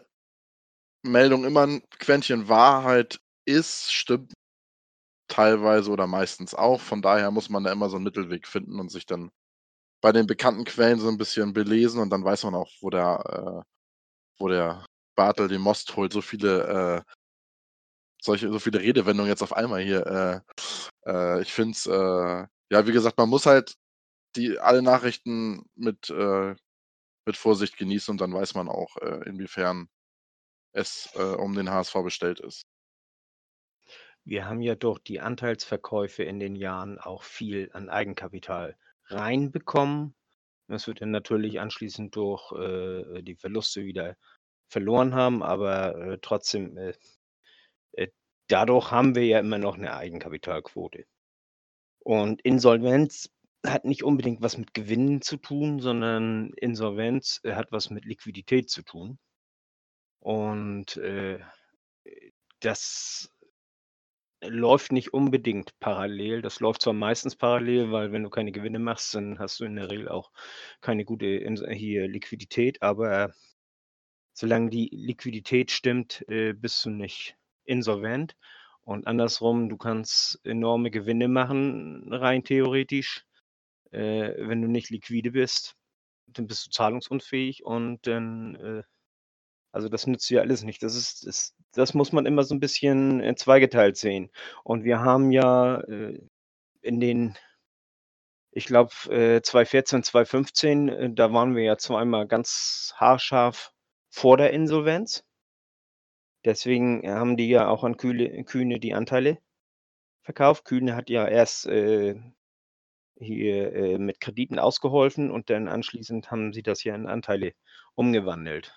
Meldung immer ein Quäntchen Wahrheit ist, stimmt teilweise oder meistens auch. Von daher muss man da immer so einen Mittelweg finden und sich dann bei den bekannten Quellen so ein bisschen belesen und dann weiß man auch, wo der, äh, wo der Bartel den Most holt. So viele, äh, solche, so viele Redewendungen jetzt auf einmal hier. Äh, äh, ich finde es, äh, ja, wie gesagt, man muss halt die alle Nachrichten mit, äh, mit Vorsicht genießen und dann weiß man auch, äh, inwiefern es äh, um den HSV bestellt ist. wir haben ja durch die Anteilsverkäufe in den Jahren auch viel an Eigenkapital reinbekommen. Das wird dann natürlich anschließend durch äh, die Verluste wieder verloren haben, aber äh, trotzdem, äh, äh, dadurch haben wir ja immer noch eine Eigenkapitalquote. Und Insolvenz hat nicht unbedingt was mit Gewinnen zu tun, sondern Insolvenz äh, hat was mit Liquidität zu tun. Und äh, das läuft nicht unbedingt parallel. Das läuft zwar meistens parallel, weil wenn du keine Gewinne machst, dann hast du in der Regel auch keine gute hier Liquidität, aber solange die Liquidität stimmt, äh, bist du nicht insolvent. Und andersrum, du kannst enorme Gewinne machen, rein theoretisch. Äh, wenn du nicht liquide bist, dann bist du zahlungsunfähig und dann, äh, also das nützt ja alles nicht. Das ist, das, das muss man immer so ein bisschen äh, zweigeteilt sehen. Und wir haben ja äh, in den, ich glaube, äh, 2014, 2015, äh, da waren wir ja zweimal ganz haarscharf vor der Insolvenz. Deswegen haben die ja auch an Kühle, Kühne die Anteile verkauft. Kühne hat ja erst äh, hier äh, mit Krediten ausgeholfen und dann anschließend haben sie das ja in Anteile umgewandelt.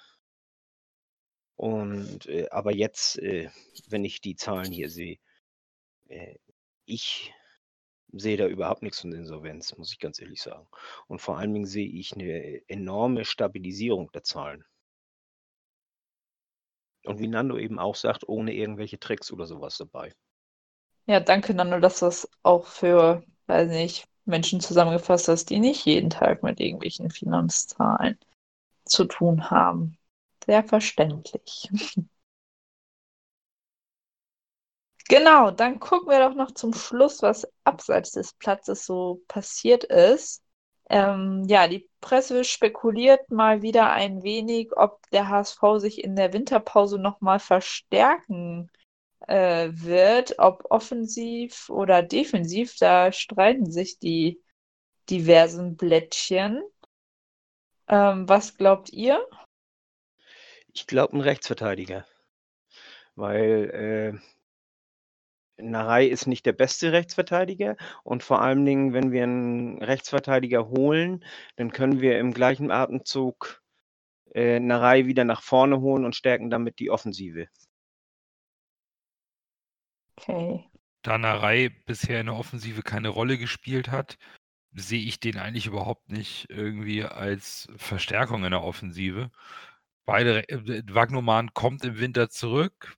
Und äh, aber jetzt, äh, wenn ich die Zahlen hier sehe, äh, ich sehe da überhaupt nichts von Insolvenz, muss ich ganz ehrlich sagen. Und vor allen Dingen sehe ich eine enorme Stabilisierung der Zahlen. Und wie Nando eben auch sagt, ohne irgendwelche Tricks oder sowas dabei. Ja, danke, Nando, dass das auch für, weiß nicht, Menschen zusammengefasst hast, die nicht jeden Tag mit irgendwelchen Finanzzahlen zu tun haben. Sehr verständlich. Genau, dann gucken wir doch noch zum Schluss, was abseits des Platzes so passiert ist. Ähm, ja, die Presse spekuliert mal wieder ein wenig, ob der HSV sich in der Winterpause nochmal verstärken äh, wird, ob offensiv oder defensiv. Da streiten sich die diversen Blättchen. Ähm, was glaubt ihr? Ich glaube, ein Rechtsverteidiger. Weil äh, Narei ist nicht der beste Rechtsverteidiger und vor allen Dingen, wenn wir einen Rechtsverteidiger holen, dann können wir im gleichen Atemzug äh, Narei wieder nach vorne holen und stärken damit die Offensive. Okay. Da Narei bisher in der Offensive keine Rolle gespielt hat, sehe ich den eigentlich überhaupt nicht irgendwie als Verstärkung in der Offensive. Beide, äh, Wagnoman kommt im Winter zurück,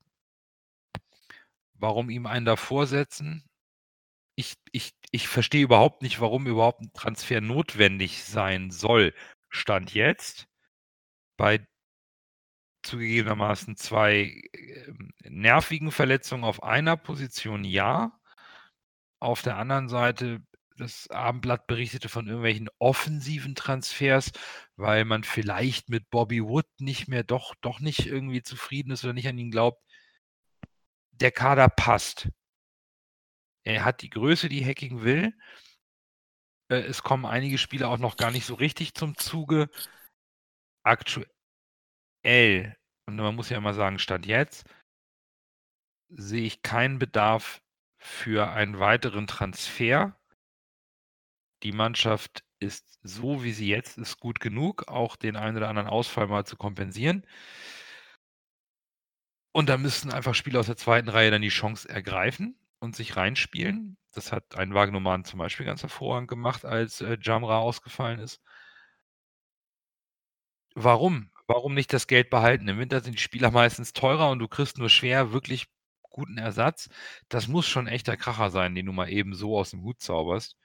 Warum ihm einen davor setzen? Ich ich ich verstehe überhaupt nicht, warum überhaupt ein Transfer notwendig sein soll. Stand jetzt bei zugegebenermaßen zwei ähm, nervigen Verletzungen auf einer Position ja. Auf der anderen Seite, das Abendblatt berichtete von irgendwelchen offensiven Transfers, weil man vielleicht mit Bobby Wood nicht mehr doch doch nicht irgendwie zufrieden ist oder nicht an ihn glaubt der Kader passt. Er hat die Größe, die Hacking will. Äh, es kommen einige Spieler auch noch gar nicht so richtig zum Zuge. Aktuell, und man muss ja immer sagen, Stand jetzt, sehe ich keinen Bedarf für einen weiteren Transfer. Die Mannschaft ist so, wie sie jetzt ist, gut genug, auch den einen oder anderen Ausfall mal zu kompensieren. Und da müssen einfach Spieler aus der zweiten Reihe dann die Chance ergreifen und sich reinspielen. Das hat ein Wagnoman zum Beispiel ganz hervorragend gemacht, als äh, Jamra ausgefallen ist. Warum? Warum nicht das Geld behalten? Im Winter sind die Spieler meistens teurer und du kriegst nur schwer wirklich guten Ersatz. Das muss schon echter Kracher sein, den du mal eben so aus dem Hut zauberst.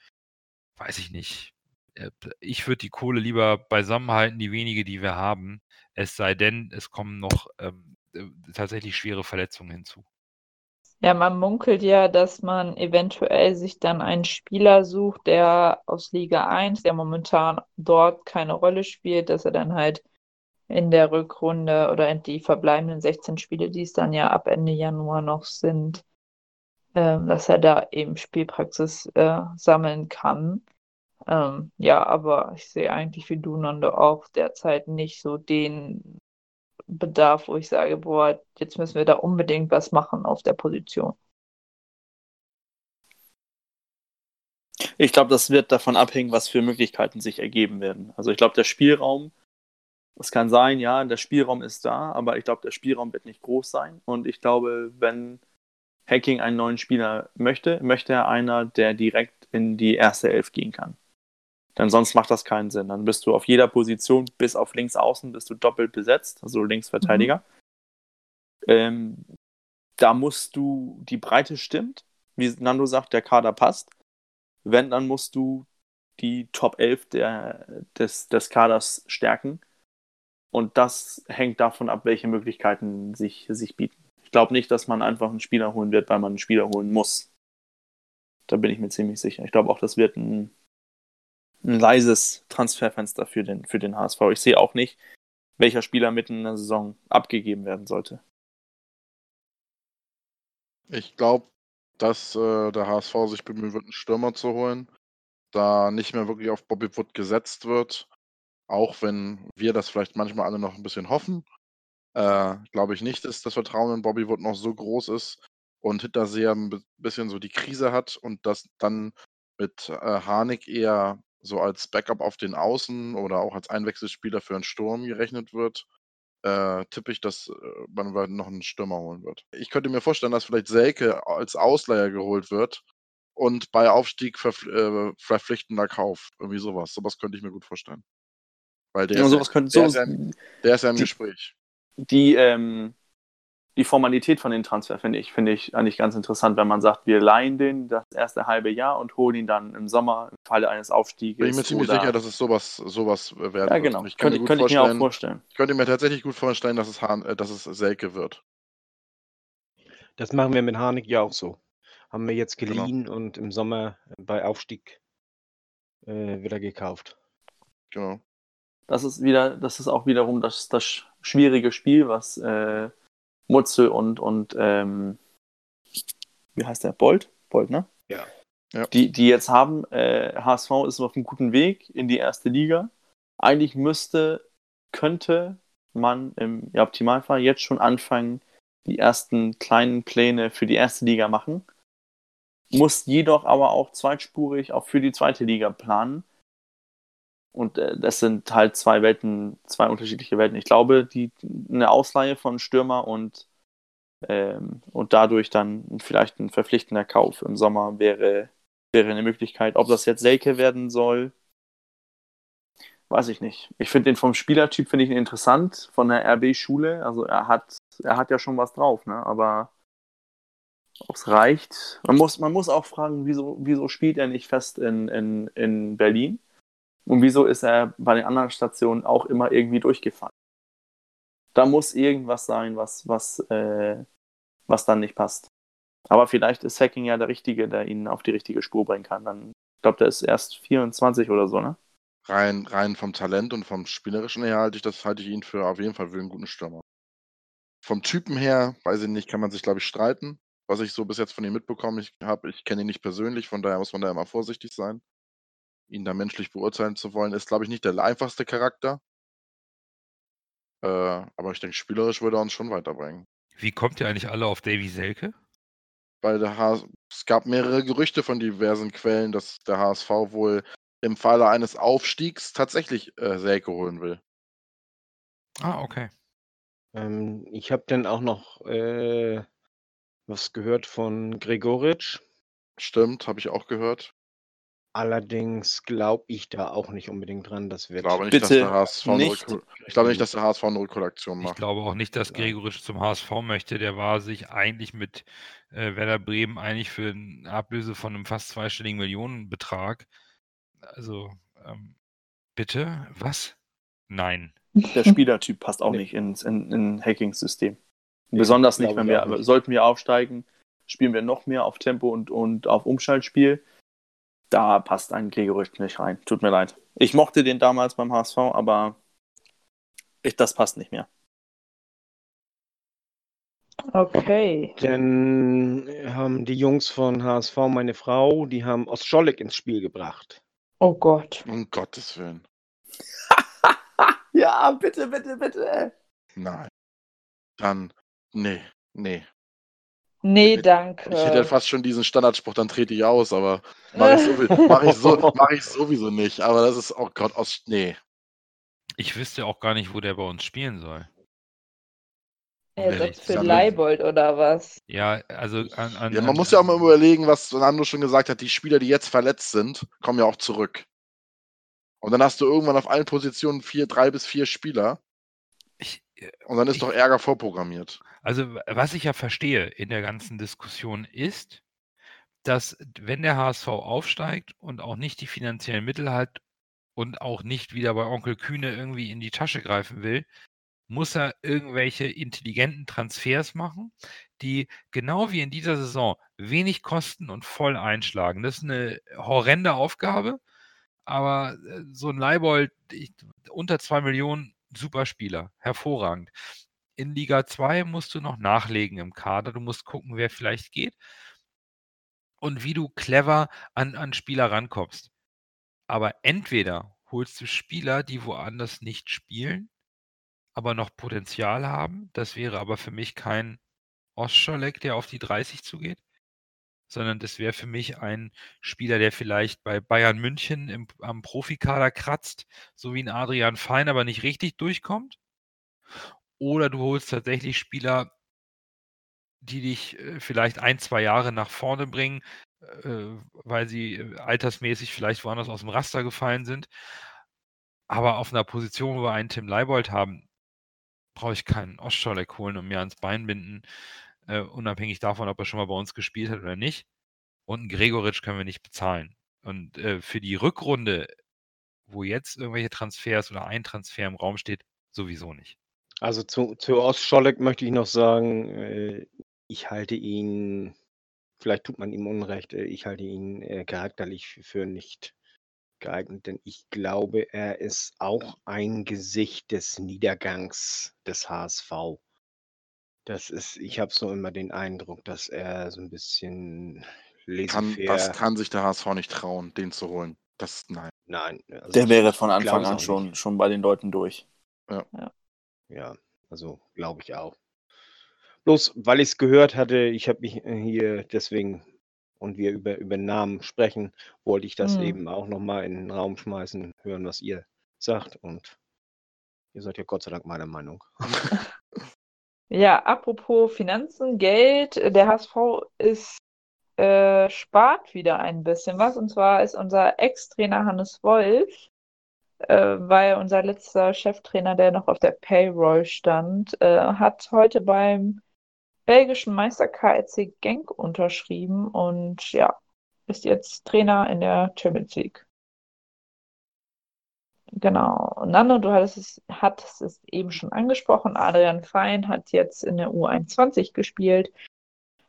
Weiß ich nicht. Äh, ich würde die Kohle lieber beisammenhalten, die wenige, die wir haben. Es sei denn, es kommen noch ähm, äh, tatsächlich schwere Verletzungen hinzu. Ja, man munkelt ja, dass man eventuell sich dann einen Spieler sucht, der aus Liga 1, der momentan dort keine Rolle spielt, dass er dann halt in der Rückrunde oder in die verbleibenden 16 Spiele, die es dann ja ab Ende Januar noch sind, äh, dass er da eben Spielpraxis äh, sammeln kann. Ähm, ja, aber ich sehe eigentlich wie du, Nando, auch derzeit nicht so den Bedarf, wo ich sage, boah, jetzt müssen wir da unbedingt was machen auf der Position. Ich glaube, das wird davon abhängen, was für Möglichkeiten sich ergeben werden. Also ich glaube, der Spielraum, es kann sein, ja, der Spielraum ist da, aber ich glaube, der Spielraum wird nicht groß sein. Und ich glaube, wenn Hacking einen neuen Spieler möchte, möchte er einer, der direkt in die erste Elf gehen kann. Denn sonst macht das keinen Sinn. Dann bist du auf jeder Position, bis auf links außen, bist du doppelt besetzt, also Linksverteidiger. Mhm. Ähm, da musst du, die Breite stimmt, wie Nando sagt, der Kader passt. Wenn, dann musst du die Top 11 der, des, des Kaders stärken. Und das hängt davon ab, welche Möglichkeiten sich, sich bieten. Ich glaube nicht, dass man einfach einen Spieler holen wird, weil man einen Spieler holen muss. Da bin ich mir ziemlich sicher. Ich glaube auch, das wird ein, ein leises Transferfenster für den, für den HSV. Ich sehe auch nicht, welcher Spieler mitten in der Saison abgegeben werden sollte. Ich glaube, dass äh, der HSV sich bemühen wird, einen Stürmer zu holen, da nicht mehr wirklich auf Bobby Wood gesetzt wird. Auch wenn wir das vielleicht manchmal alle noch ein bisschen hoffen, äh, glaube ich nicht, dass das Vertrauen in Bobby Wood noch so groß ist und Hinterseher ein bisschen so die Krise hat und dass dann mit äh, Harnik eher so als Backup auf den Außen oder auch als Einwechselspieler für einen Sturm gerechnet wird äh, tippe ich, dass äh, man noch einen Stürmer holen wird. Ich könnte mir vorstellen, dass vielleicht Selke als Ausleiher geholt wird und bei Aufstieg verpf äh, verpflichtender Kauf. Irgendwie sowas. Sowas könnte ich mir gut vorstellen. Weil der, ja, ist, sowas könnte, der, so, ist, ja, der ist ja im die, Gespräch. Die, ähm, die Formalität von den Transfer finde ich, finde ich eigentlich ganz interessant, wenn man sagt, wir leihen den das erste halbe Jahr und holen ihn dann im Sommer im Falle eines Aufstiegs. Bin ich mir ziemlich sicher, dass es sowas, sowas werden Ja, genau. Ich könnte, könnte ich mir auch vorstellen. Ich könnte mir tatsächlich gut vorstellen, dass es, Hahn, äh, dass es Selke wird. Das machen wir mit Harnik ja auch so. Haben wir jetzt genau. geliehen genau. und im Sommer bei Aufstieg äh, wieder gekauft. Genau. Das ist wieder, das ist auch wiederum das, das schwierige Spiel, was äh, Mutzel und, und ähm, wie heißt der? Bolt? Bolt, ne? Ja. ja. Die, die jetzt haben, äh, HSV ist auf einem guten Weg in die erste Liga. Eigentlich müsste, könnte man im ja, Optimalfall jetzt schon anfangen, die ersten kleinen Pläne für die erste Liga machen. Muss jedoch aber auch zweitspurig auch für die zweite Liga planen, und äh, das sind halt zwei Welten, zwei unterschiedliche Welten. Ich glaube, die, eine Ausleihe von Stürmer und, ähm, und dadurch dann vielleicht ein verpflichtender Kauf im Sommer wäre, wäre eine Möglichkeit. Ob das jetzt Selke werden soll, weiß ich nicht. Ich finde den vom Spielertyp finde ich ihn interessant, von der RB-Schule. Also er hat, er hat ja schon was drauf, ne? Aber ob es reicht. Man muss, man muss auch fragen, wieso, wieso spielt er nicht fest in, in, in Berlin? Und wieso ist er bei den anderen Stationen auch immer irgendwie durchgefallen? Da muss irgendwas sein, was, was, äh, was dann nicht passt. Aber vielleicht ist Hacking ja der Richtige, der ihn auf die richtige Spur bringen kann. Dann, ich glaube, der ist erst 24 oder so, ne? Rein, rein vom Talent und vom Spielerischen her halte ich das halte ich ihn für auf jeden Fall für einen guten Stürmer. Vom Typen her, weiß ich nicht, kann man sich, glaube ich, streiten. Was ich so bis jetzt von ihm mitbekommen ich habe, ich kenne ihn nicht persönlich, von daher muss man da immer vorsichtig sein ihn da menschlich beurteilen zu wollen, ist, glaube ich, nicht der einfachste Charakter. Äh, aber ich denke, spielerisch würde er uns schon weiterbringen. Wie kommt ihr eigentlich alle auf Davy Selke? Weil der HS es gab mehrere Gerüchte von diversen Quellen, dass der HSV wohl im Falle eines Aufstiegs tatsächlich äh, Selke holen will. Ah, okay. Ähm, ich habe dann auch noch äh, was gehört von Gregoritsch. Stimmt, habe ich auch gehört. Allerdings glaube ich da auch nicht unbedingt dran, dass wir. Ich glaube nicht, dass der HSV eine nicht. ich glaube nicht, dass der HSV eine Rückkollektion macht. Ich glaube auch nicht, dass Gregoritsch zum HSV möchte. Der war sich eigentlich mit äh, Werder Bremen eigentlich für eine Ablöse von einem fast zweistelligen Millionenbetrag. Also, ähm, bitte? Was? Nein. Der Spielertyp passt auch nee. nicht ins in, in Hacking-System. Besonders nicht, wenn wir, nicht. sollten wir aufsteigen, spielen wir noch mehr auf Tempo und, und auf Umschaltspiel da passt ein Gregerücht nicht rein. Tut mir leid. Ich mochte den damals beim HSV, aber ich, das passt nicht mehr. Okay. Dann haben die Jungs von HSV, meine Frau, die haben Ostscholleck ins Spiel gebracht. Oh Gott. Um Gottes Willen. ja, bitte, bitte, bitte. Nein. Dann, nee, nee. Nee, danke. Ich hätte ja fast schon diesen Standardspruch, dann trete ich aus, aber mache ich, sowieso, mach ich, so, mach ich sowieso nicht. Aber das ist, oh Gott, aus, nee. Ich wüsste auch gar nicht, wo der bei uns spielen soll. Er ehrlich sagt für. Leibold oder was? Ja, also an, an, Ja, man an, muss ja auch mal überlegen, was Nando schon gesagt hat, die Spieler, die jetzt verletzt sind, kommen ja auch zurück. Und dann hast du irgendwann auf allen Positionen vier, drei bis vier Spieler Ich, äh, und dann ist Ich- doch Ärger vorprogrammiert. Also was ich ja verstehe in der ganzen Diskussion ist, dass wenn der HSV aufsteigt und auch nicht die finanziellen Mittel hat und auch nicht wieder bei Onkel Kühne irgendwie in die Tasche greifen will, muss er irgendwelche intelligenten Transfers machen, die genau wie in dieser Saison wenig kosten und voll einschlagen. Das ist eine horrende Aufgabe, aber äh, so ein Leibold unter zwei Millionen, super Spieler, hervorragend. In Liga 2 musst du noch nachlegen im Kader. Du musst gucken, wer vielleicht geht und wie du clever an, an Spieler rankommst. Aber entweder holst du Spieler, die woanders nicht spielen, aber noch Potenzial haben. Das wäre aber für mich kein Ostscholek, der auf die 30 zugeht, sondern das wäre für mich ein Spieler, der vielleicht bei Bayern München im, am Profikader kratzt, so wie ein Adrian Fein, aber nicht richtig durchkommt. Oder du holst tatsächlich Spieler, die dich äh, vielleicht ein, zwei Jahre nach vorne bringen, äh, weil sie äh, altersmäßig vielleicht woanders aus dem Raster gefallen sind. Aber auf einer Position, wo wir einen Tim Leibold haben, brauche ich keinen Ostscholek holen und mir ans Bein binden, unabhängig davon, ob er schon mal bei uns gespielt hat oder nicht. Und einen Gregoritsch können wir nicht bezahlen. Und für die Rückrunde, wo jetzt irgendwelche Transfers oder ein Transfer im Raum steht, sowieso nicht. Also zu, zu Ostscholek möchte ich noch sagen, äh, ich halte ihn, vielleicht tut man ihm Unrecht, äh, ich halte ihn äh, charakterlich für nicht geeignet, denn ich glaube, er ist auch ein Gesicht des Niedergangs des HSV. Das ist, ich habe so immer den Eindruck, dass er so ein bisschen Kann, das kann sich der HSV nicht trauen, den zu holen. Das, nein. nein, also Der wäre von Anfang an schon, schon bei den Leuten durch. Ja, also glaube ich auch. Bloß weil ich es gehört hatte, ich habe mich äh, hier deswegen und wir über, über Namen sprechen, wollte ich das Hm. eben auch nochmal in den Raum schmeißen, hören, was ihr sagt. Und ihr seid ja Gott sei Dank meiner Meinung. Ja, apropos Finanzen, Geld, der HSV ist, äh, spart wieder ein bisschen was. Und zwar ist unser Ex-Trainer Hannes Wolf, äh, ja unser letzter Cheftrainer, der noch auf der Payroll stand, äh, hat heute beim belgischen Meister KRC Genk unterschrieben und ja, ist jetzt Trainer in der Champions League. Genau. Nando, du hattest es, hattest es eben schon angesprochen. Adrian Fein hat jetzt in der U21 gespielt,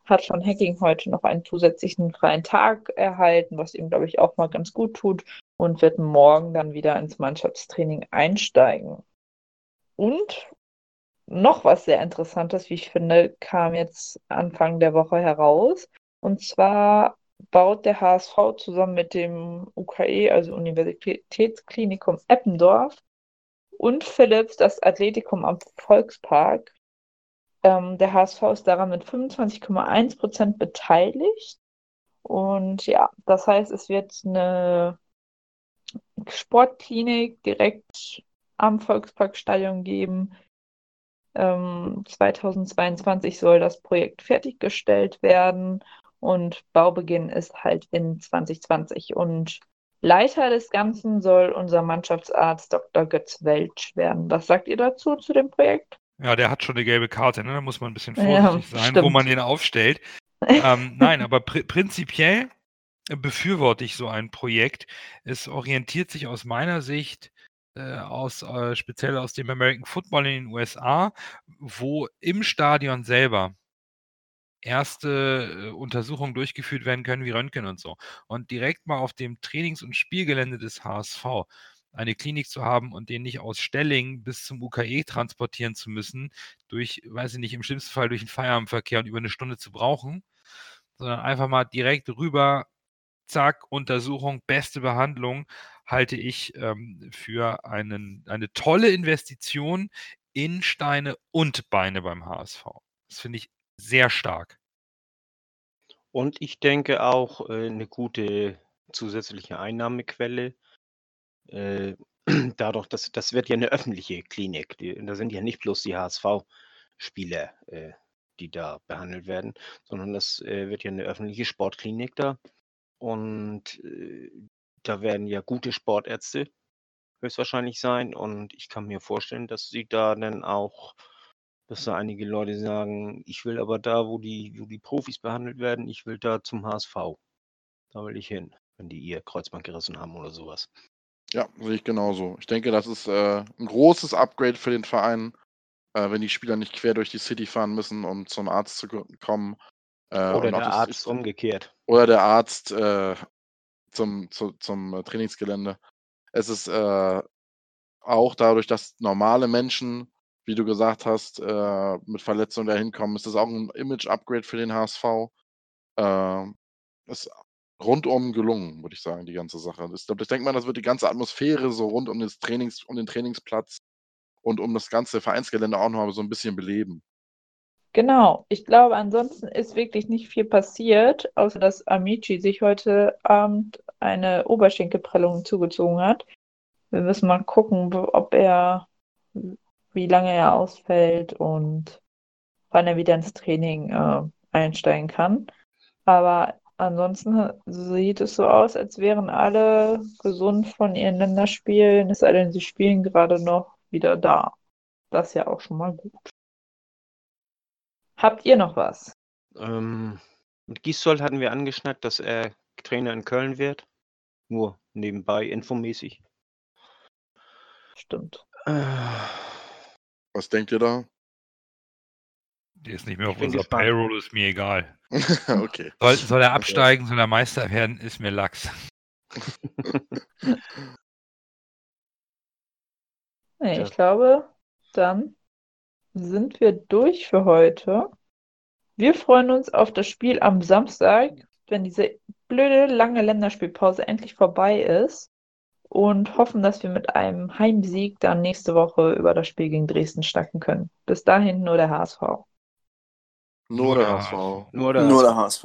hat von Hacking heute noch einen zusätzlichen freien Tag erhalten, was ihm, glaube ich, auch mal ganz gut tut und wird morgen dann wieder ins Mannschaftstraining einsteigen. Und noch was sehr Interessantes, wie ich finde, kam jetzt Anfang der Woche heraus. Und zwar baut der HSV zusammen mit dem UKE, also Universitätsklinikum Eppendorf, und Philips das Athletikum am Volkspark. Ähm, der HSV ist daran mit 25,1 Prozent beteiligt. Und ja, das heißt, es wird eine Sportklinik direkt am Volksparkstadion geben. Ähm, 2022 soll das Projekt fertiggestellt werden und Baubeginn ist halt in 2020. Und Leiter des Ganzen soll unser Mannschaftsarzt Dr. Götz Welsch werden. Was sagt ihr dazu, zu dem Projekt? Ja, der hat schon eine gelbe Karte, ne? Da muss man ein bisschen Ja, vorsichtig sein, stimmt. wo man den aufstellt. ähm, nein, aber pri prinzipiell befürworte ich so ein Projekt. Es orientiert sich aus meiner Sicht äh, aus, äh, speziell aus dem American Football in den USA, wo im Stadion selber erste äh, Untersuchungen durchgeführt werden können, wie Röntgen und so. Und direkt mal auf dem Trainings- und Spielgelände des HSV eine Klinik zu haben und den nicht aus Stelling bis zum UKE transportieren zu müssen, durch, weiß ich nicht, im schlimmsten Fall durch den Feierabendverkehr und über eine Stunde zu brauchen, sondern einfach mal direkt rüber, zack, Untersuchung, beste Behandlung, halte ich ähm, für einen, eine tolle Investition in Steine und Beine beim HSV. Das finde ich sehr stark. Und ich denke auch äh, eine gute zusätzliche Einnahmequelle. Äh, dadurch, dass das wird ja eine öffentliche Klinik. Die, da sind ja nicht bloß die HSV-Spieler, äh, die da behandelt werden, sondern das äh, wird ja eine öffentliche Sportklinik da. Und äh, da werden ja gute Sportärzte höchstwahrscheinlich sein. Und ich kann mir vorstellen, dass sie da dann auch, dass da einige Leute sagen, ich will aber da, wo die, wo die Profis behandelt werden, ich will da zum HSV. Da will ich hin, wenn die ihr Kreuzband gerissen haben oder sowas. Ja, sehe ich genauso. Ich denke, das ist äh, ein großes Upgrade für den Verein, äh, wenn die Spieler nicht quer durch die City fahren müssen, um zum Arzt zu kommen. Äh, oder der Arzt umgekehrt. Oder der Arzt äh, zum, zu, zum äh, Trainingsgelände. Es ist äh, auch dadurch, dass normale Menschen, wie du gesagt hast, äh, mit Verletzungen dahin kommen, ist das auch ein Image-Upgrade für den HSV. Äh, ist rundum gelungen, würde ich sagen, die ganze Sache. Ich, ich denke mal, das wird die ganze Atmosphäre so rund um, das Trainings, um den Trainingsplatz und um das ganze Vereinsgelände auch noch so ein bisschen beleben. Genau, ich glaube, ansonsten ist wirklich nicht viel passiert, außer dass Amici sich heute Abend eine Oberschenkelprellung zugezogen hat. Wir müssen mal gucken, ob er, wie lange er ausfällt und wann er wieder ins Training äh, einsteigen kann. Aber ansonsten sieht es so aus, als wären alle gesund von ihren Länderspielen, es sei denn, sie spielen gerade noch wieder da. Das ist ja auch schon mal gut. Habt ihr noch was? Ähm, mit Gisdol hatten wir angeschnackt, dass er Trainer in Köln wird. Nur nebenbei, infomäßig. Stimmt. Äh, Was denkt ihr da? Der ist nicht mehr Ich auf unserer. Payroll, ist mir egal. okay. Soll, soll er absteigen, soll er Meister werden, ist mir Lachs. Nee, Ja. ich glaube, dann sind wir durch für heute. Wir freuen uns auf das Spiel am Samstag, wenn diese blöde lange Länderspielpause endlich vorbei ist und hoffen, dass wir mit einem Heimsieg dann nächste Woche über das Spiel gegen Dresden schnacken können. Bis dahin nur der HSV. Nur der HSV. nur der Nur der HSV.